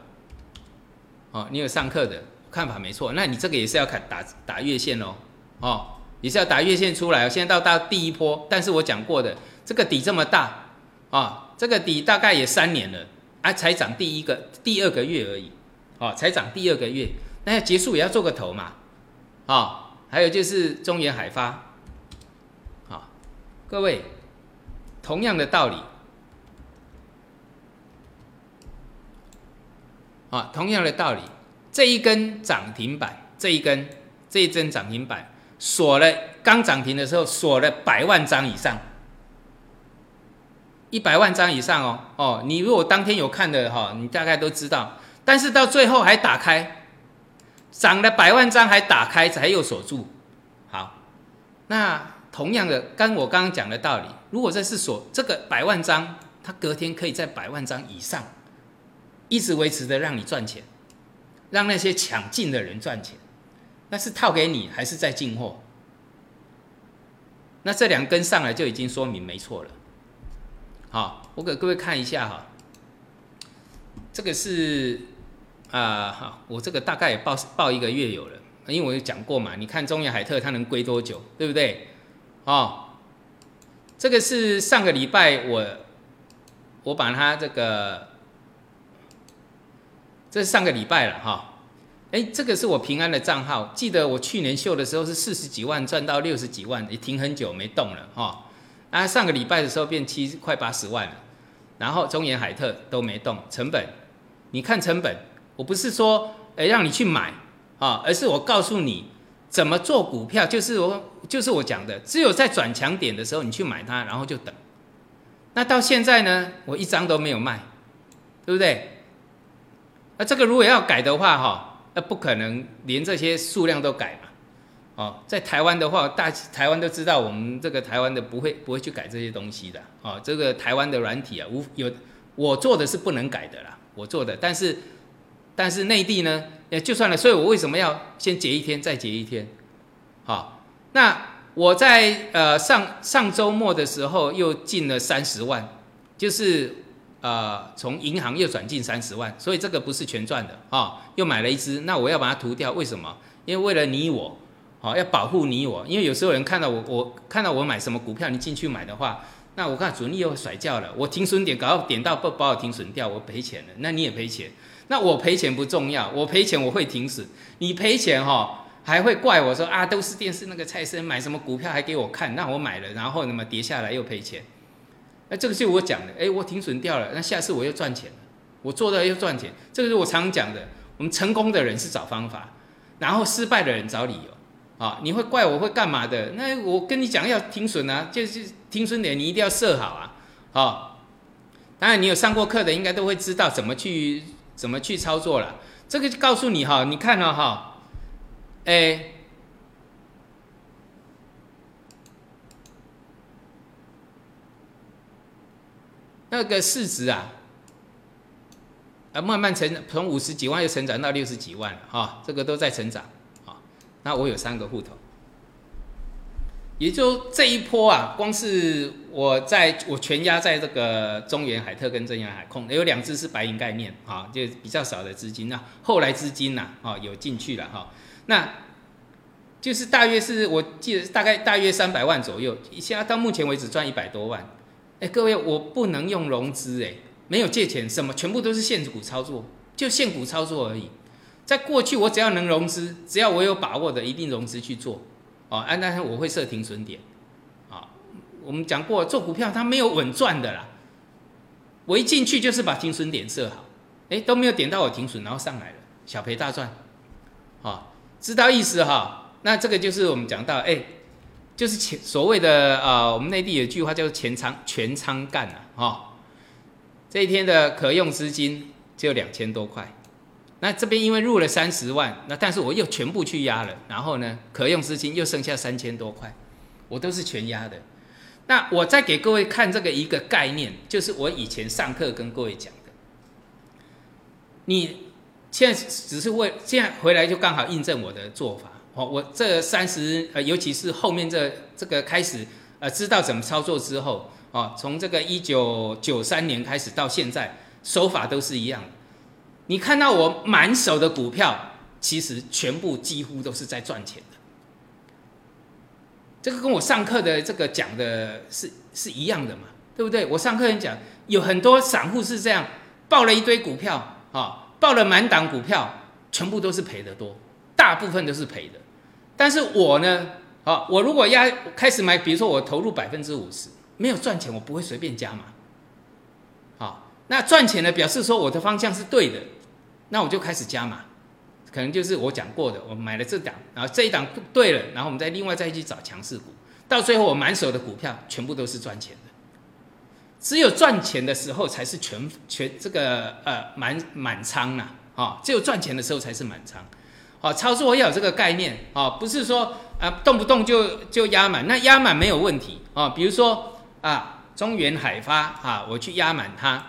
哦，你有上课的看法没错，那你这个也是要看打打月线哦，哦，也是要打月线出来。现在到到第一波，但是我讲过的这个底这么大。啊，这个底大概也三年了，啊，才涨第一个、第二个月而已，哦，才涨第二个月，那要结束也要做个头嘛，啊，还有就是中原海发，啊，各位，同样的道理，啊，同样的道理，这一根涨停板，这一根这一根涨停板锁了，刚涨停的时候锁了百万张以上。一百万张以上哦哦，你如果当天有看的哈，你大概都知道。但是到最后还打开，涨了百万张还打开才又锁住。好，那同样的，跟我刚刚讲的道理，如果这是锁这个百万张，它隔天可以在百万张以上，一直维持的让你赚钱，让那些抢进的人赚钱，那是套给你还是在进货？那这两根上来就已经说明没错了。好，我给各位看一下哈，这个是啊，好，我这个大概也报报一个月有了，因为我有讲过嘛，你看中远海特它能归多久，对不对？哦，这个是上个礼拜我我把它这个，这是上个礼拜了哈，哎，这个是我平安的账号，记得我去年秀的时候是四十几万赚到六十几万，也停很久没动了哈。啊，上个礼拜的时候变七快八十万了，然后中原海特都没动，成本，你看成本，我不是说诶让你去买啊，而是我告诉你怎么做股票，就是我就是我讲的，只有在转强点的时候你去买它，然后就等。那到现在呢，我一张都没有卖，对不对？那这个如果要改的话哈，那不可能连这些数量都改嘛。哦，在台湾的话，大台湾都知道，我们这个台湾的不会不会去改这些东西的。哦，这个台湾的软体啊，无有我做的是不能改的啦，我做的。但是但是内地呢，也就算了。所以我为什么要先结一天，再结一天？好，那我在呃上上周末的时候又进了三十万，就是呃从银行又转进三十万，所以这个不是全赚的啊。又买了一只，那我要把它涂掉，为什么？因为为了你我。好，要保护你我，因为有时候人看到我，我看到我买什么股票，你进去买的话，那我看主力又甩掉了，我停损点搞到点到不把我停损掉，我赔钱了，那你也赔钱，那我赔钱不重要，我赔钱我会停损，你赔钱哈还会怪我说啊，都是电视那个蔡生买什么股票还给我看，那我买了，然后那么跌下来又赔钱，那这个就我讲的，哎，我停损掉了，那下次我又赚钱了，我做到又赚钱，这个是我常讲的，我们成功的人是找方法，然后失败的人找理由。啊，你会怪我会干嘛的？那我跟你讲要停损啊，就是停损点你一定要设好啊。好，当然你有上过课的，应该都会知道怎么去怎么去操作了。这个就告诉你哈，你看了哈，哎，那个市值啊，啊慢慢成从五十几万又成长到六十几万了哈，这个都在成长。那我有三个户头，也就这一波啊，光是我在我全压在这个中原海特跟正阳海控，有两只是白银概念啊，就比较少的资金。那后来资金呐，啊有进去了哈，那就是大约是我记得大概大约三百万左右，现在到目前为止赚一百多万。哎，各位，我不能用融资哎，没有借钱，什么全部都是现股操作，就现股操作而已。在过去，我只要能融资，只要我有把握的，一定融资去做，哦，安但是我会设停损点，啊，我们讲过做股票它没有稳赚的啦，我一进去就是把停损点设好，哎，都没有点到我停损，然后上来了，小赔大赚，啊，知道意思哈？那这个就是我们讲到，哎，就是前所谓的啊，我们内地有句话叫做全仓全仓干啊，哈，这一天的可用资金就两千多块。那这边因为入了三十万，那但是我又全部去压了，然后呢，可用资金又剩下三千多块，我都是全压的。那我再给各位看这个一个概念，就是我以前上课跟各位讲的，你现在只是为现在回来就刚好印证我的做法。哦，我这三十呃，尤其是后面这这个开始呃，知道怎么操作之后，哦，从这个一九九三年开始到现在，手法都是一样。你看到我满手的股票，其实全部几乎都是在赚钱的。这个跟我上课的这个讲的是是一样的嘛，对不对？我上课人讲，有很多散户是这样，报了一堆股票啊，报了满档股票，全部都是赔的多，大部分都是赔的。但是我呢，啊，我如果压开始买，比如说我投入百分之五十，没有赚钱，我不会随便加嘛。好，那赚钱呢，表示说我的方向是对的。那我就开始加码，可能就是我讲过的，我买了这档，然后这一档对了，然后我们再另外再去找强势股，到最后我满手的股票全部都是赚钱的，只有赚钱的时候才是全全这个呃满满仓呐，啊，只有赚钱的时候才是满仓，好，操作要有这个概念啊，不是说啊动不动就就压满，那压满没有问题啊，比如说啊中原海发啊，我去压满它，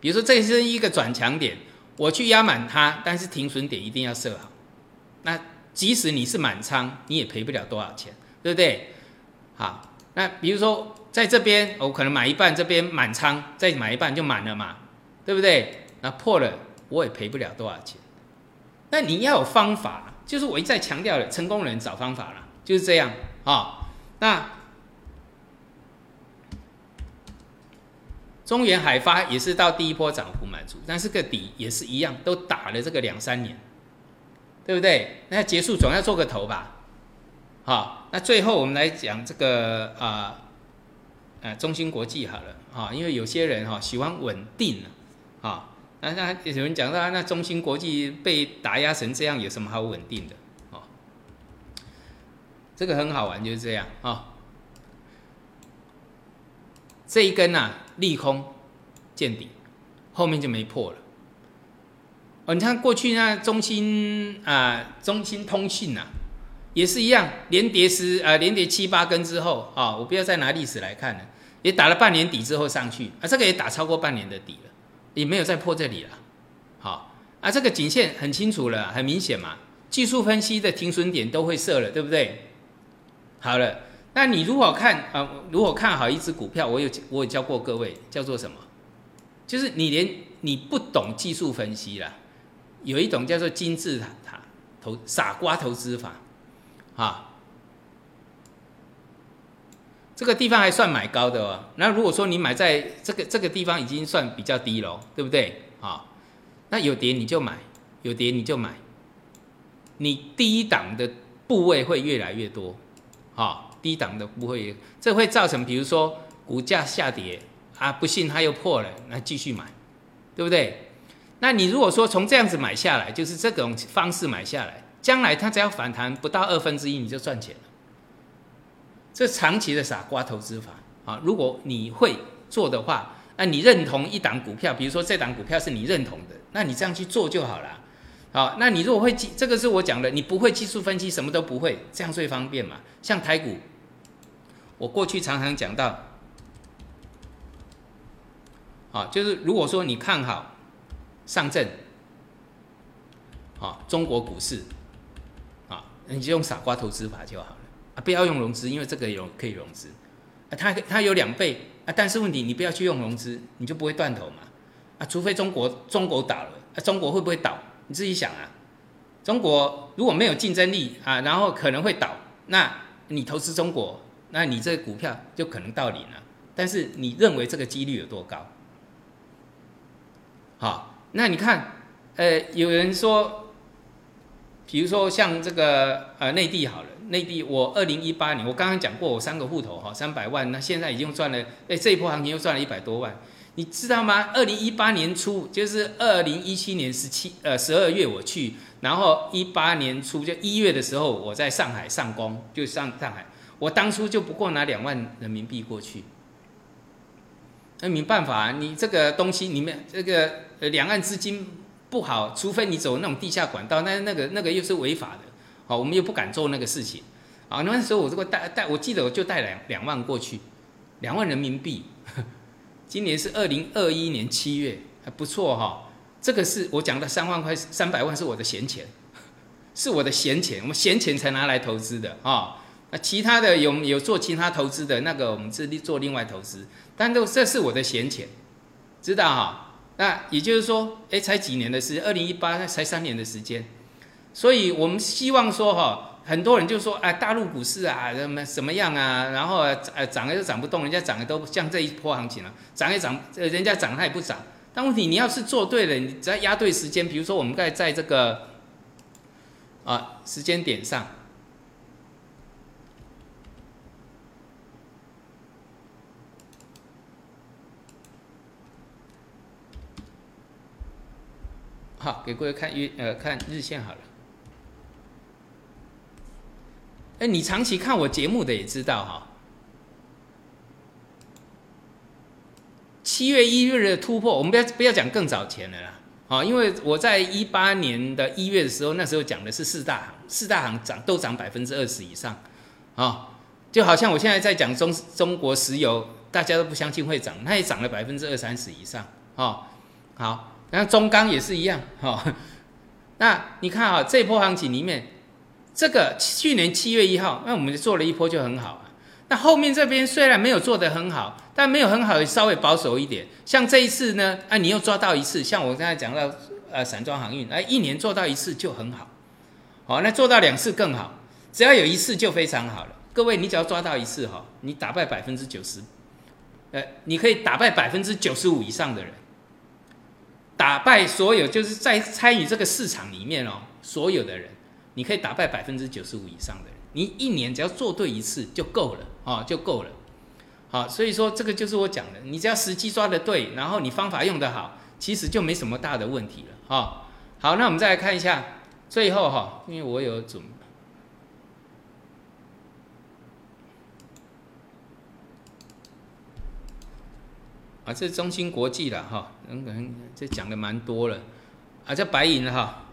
比如说这是一个转强点。我去压满它，但是停损点一定要设好。那即使你是满仓，你也赔不了多少钱，对不对？好，那比如说在这边我可能买一半，这边满仓，再买一半就满了嘛，对不对？那破了我也赔不了多少钱。那你要有方法，就是我一再强调的，成功人找方法了，就是这样啊。那中原海发也是到第一波涨幅满足，但是个底也是一样，都打了这个两三年，对不对？那结束总要做个头吧。好，那最后我们来讲这个啊，呃，中芯国际好了啊，因为有些人哈喜欢稳定啊。那那有人讲到，那中芯国际被打压成这样，有什么好稳定的？哦，这个很好玩，就是这样啊。这一根呐，利空见底，后面就没破了。哦，你看过去那中芯啊，中芯通信呐，也是一样，连跌十啊，连跌七八根之后啊，我不要再拿历史来看了，也打了半年底之后上去啊，这个也打超过半年的底了。也没有再破这里了，好啊，这个颈线很清楚了，很明显嘛。技术分析的停损点都会设了，对不对？好了，那你如果看啊，如果看好一只股票，我有我有教过各位，叫做什么？就是你连你不懂技术分析啦，有一种叫做金字塔塔投傻瓜投资法，啊。这个地方还算买高的哦。那如果说你买在这个这个地方已经算比较低了，对不对？啊，那有跌你就买，有跌你就买，你低档的部位会越来越多，啊，低档的不会，这会造成比如说股价下跌啊，不幸它又破了，那继续买，对不对？那你如果说从这样子买下来，就是这种方式买下来，将来它只要反弹不到二分之一，你就赚钱了。这长期的傻瓜投资法啊！如果你会做的话，那你认同一档股票，比如说这档股票是你认同的，那你这样去做就好了。好，那你如果会技，这个是我讲的，你不会技术分析，什么都不会，这样最方便嘛。像台股，我过去常常讲到，啊，就是如果说你看好上证，啊，中国股市，啊，你就用傻瓜投资法就好了，啊。不要用融资，因为这个有可以融资，啊，它它有两倍啊，但是问题你不要去用融资，你就不会断头嘛，啊，除非中国中国倒了，啊，中国会不会倒？你自己想啊，中国如果没有竞争力啊，然后可能会倒，那你投资中国，那你这个股票就可能到零了，但是你认为这个几率有多高？好，那你看，呃，有人说，比如说像这个呃内地好了。内地，我二零一八年，我刚刚讲过，我三个户头哈，三百万，那现在已经赚了，哎，这一波行情又赚了一百多万，你知道吗？二零一八年初，就是二零一七年十七呃十二月我去，然后一八年初就一月的时候，我在上海上工，就上上海，我当初就不过拿两万人民币过去，那没办法，你这个东西你们这个呃两岸资金不好，除非你走那种地下管道，那那个那个又是违法的。好，我们又不敢做那个事情，啊，那时候我这个带带，我记得我就带两两万过去，两万人民币。今年是二零二一年七月，还不错哈。这个是我讲的三万块，三百万是我的闲钱，是我的闲钱，我们闲钱才拿来投资的啊。那其他的有有做其他投资的那个，我们是做另外投资，但都这是我的闲钱，知道哈？那也就是说，哎，才几年的时间，二零一八才三年的时间。所以我们希望说哈，很多人就说哎，大陆股市啊，什么什么样啊？然后呃涨了又涨不动，人家涨的都像这一波行情了，涨也涨，人家涨它也不涨。但问题你要是做对了，你只要压对时间，比如说我们在在这个啊时间点上，好，给各位看月呃看日线好了。哎，你长期看我节目的也知道哈，七月一月的突破，我们不要不要讲更早前的啦，啊，因为我在一八年的一月的时候，那时候讲的是四大行，四大行涨都涨百分之二十以上，啊，就好像我现在在讲中中国石油，大家都不相信会涨，它也涨了百分之二三十以上，啊，好，然后中钢也是一样，哈，那你看啊，这波行情里面。这个去年七月一号，那我们就做了一波就很好啊。那后面这边虽然没有做得很好，但没有很好也，稍微保守一点。像这一次呢，啊，你又抓到一次，像我刚才讲到，呃，散装航运，哎，一年做到一次就很好，好，那做到两次更好，只要有一次就非常好了。各位，你只要抓到一次哈，你打败百分之九十，呃，你可以打败百分之九十五以上的人，打败所有就是在参与这个市场里面哦，所有的人，你可以打败百分之九十五以上的人。你一年只要做对一次就够了啊，就够了。好，所以说这个就是我讲的，你只要时机抓的对，然后你方法用的好，其实就没什么大的问题了啊。好，那我们再来看一下最后哈，因为我有准啊，这是中芯国际了哈，嗯嗯，这讲的蛮多了啊，这白银哈，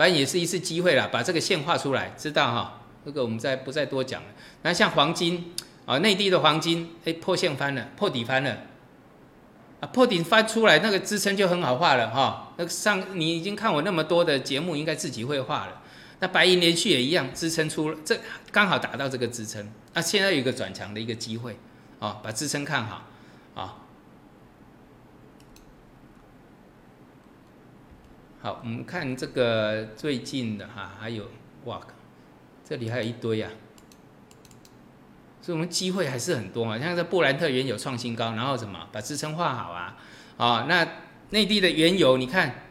反正也是一次机会了，把这个线画出来，知道哈。这个我们再不再多讲了。那像黄金啊，内地的黄金，哎，破线翻了，破底翻了，啊，破底翻出来，那个支撑就很好画了哈。那个上你已经看我那么多的节目，应该自己会画了。那白银连续也一样，支撑出了，这刚好达到这个支撑。那现在有一个转强的一个机会，啊，把支撑看好，啊。好，我们看这个最近的哈，还有哇。这里还有一堆啊，所以我们机会还是很多啊。像这布兰特原油创新高，然后什么把支撑画好啊？啊，那内地的原油，你看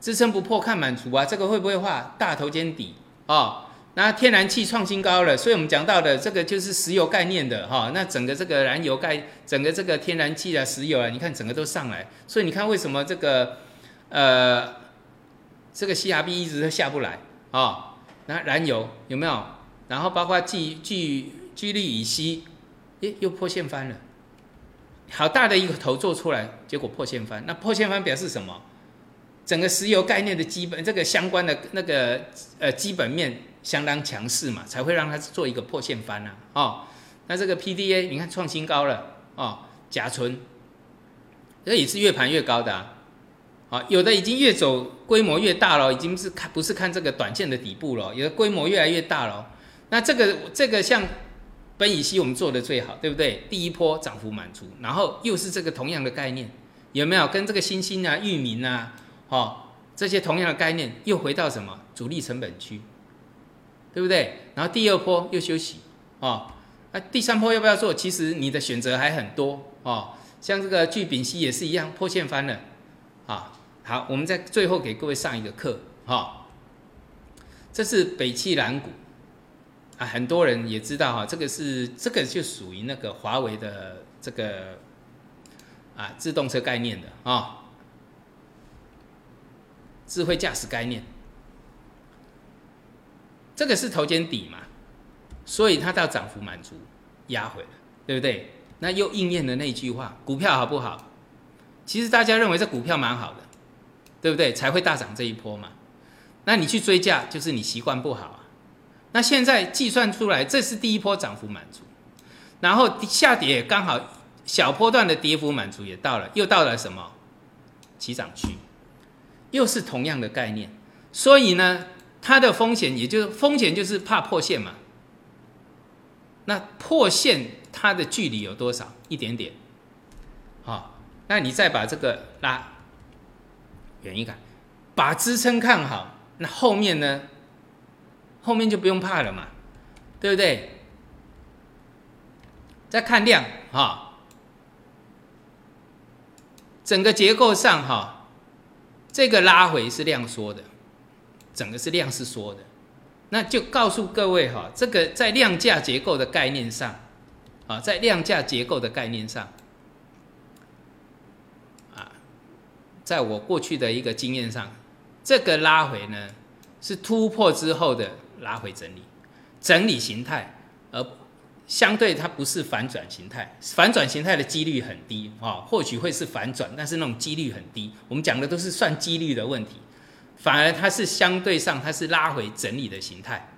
支撑不破看满足啊，这个会不会画大头肩底哦？那天然气创新高了，所以我们讲到的这个就是石油概念的哈。那整个这个燃油概，整个这个天然气啊、石油啊，你看整个都上来，所以你看为什么这个呃这个 CRB 一直都下不来啊？那燃油有没有？然后包括聚聚聚氯乙烯，诶，又破线翻了，好大的一个头做出来，结果破线翻。那破线翻表示什么？整个石油概念的基本这个相关的那个呃基本面相当强势嘛，才会让它做一个破线翻啊。哦，那这个 PDA 你看创新高了哦，甲醇，这也是越盘越高的啊。啊，有的已经越走规模越大了，已经是看不是看这个短线的底部了，有的规模越来越大了。那这个这个像苯乙烯我们做的最好，对不对？第一波涨幅满足，然后又是这个同样的概念，有没有跟这个新兴啊、域名啊，哦这些同样的概念又回到什么主力成本区，对不对？然后第二波又休息，哦，那第三波要不要做？其实你的选择还很多哦，像这个聚丙烯也是一样，破线翻了，啊。好，我们在最后给各位上一个课，哈，这是北汽蓝谷啊，很多人也知道哈，这个是这个就属于那个华为的这个啊自动车概念的啊，智慧驾驶概念，这个是头肩底嘛，所以它到涨幅满足压回了，对不对？那又应验了那句话，股票好不好？其实大家认为这股票蛮好的。对不对？才会大涨这一波嘛？那你去追价，就是你习惯不好啊。那现在计算出来，这是第一波涨幅满足，然后下跌刚好小波段的跌幅满足也到了，又到了什么起涨区？又是同样的概念。所以呢，它的风险也就是风险就是怕破线嘛。那破线它的距离有多少？一点点。好，那你再把这个拉。远一看，把支撑看好，那后面呢？后面就不用怕了嘛，对不对？再看量哈，整个结构上哈，这个拉回是量缩的，整个是量是缩的，那就告诉各位哈，这个在量价结构的概念上，啊，在量价结构的概念上。在我过去的一个经验上，这个拉回呢是突破之后的拉回整理，整理形态，而相对它不是反转形态，反转形态的几率很低啊，或许会是反转，但是那种几率很低。我们讲的都是算几率的问题，反而它是相对上它是拉回整理的形态，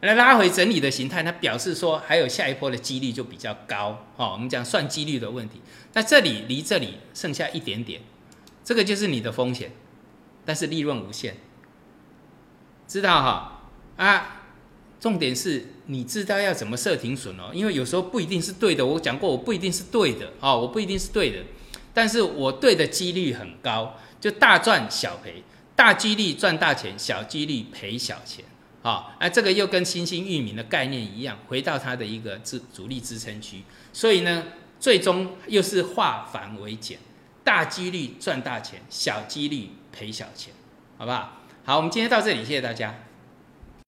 那拉回整理的形态，它表示说还有下一波的几率就比较高哦。我们讲算几率的问题，那这里离这里剩下一点点。这个就是你的风险，但是利润无限，知道哈啊？重点是你知道要怎么设停损哦，因为有时候不一定是对的。我讲过，我不一定是对的哦，我不一定是对的，但是我对的几率很高，就大赚小赔，大几率赚大钱，小几率赔小钱啊。那这个又跟新兴域名的概念一样，回到它的一个支主力支撑区，所以呢，最终又是化繁为简，大几率赚大钱，小几率赔小钱，好不好？好，我们今天到这里，谢谢大家。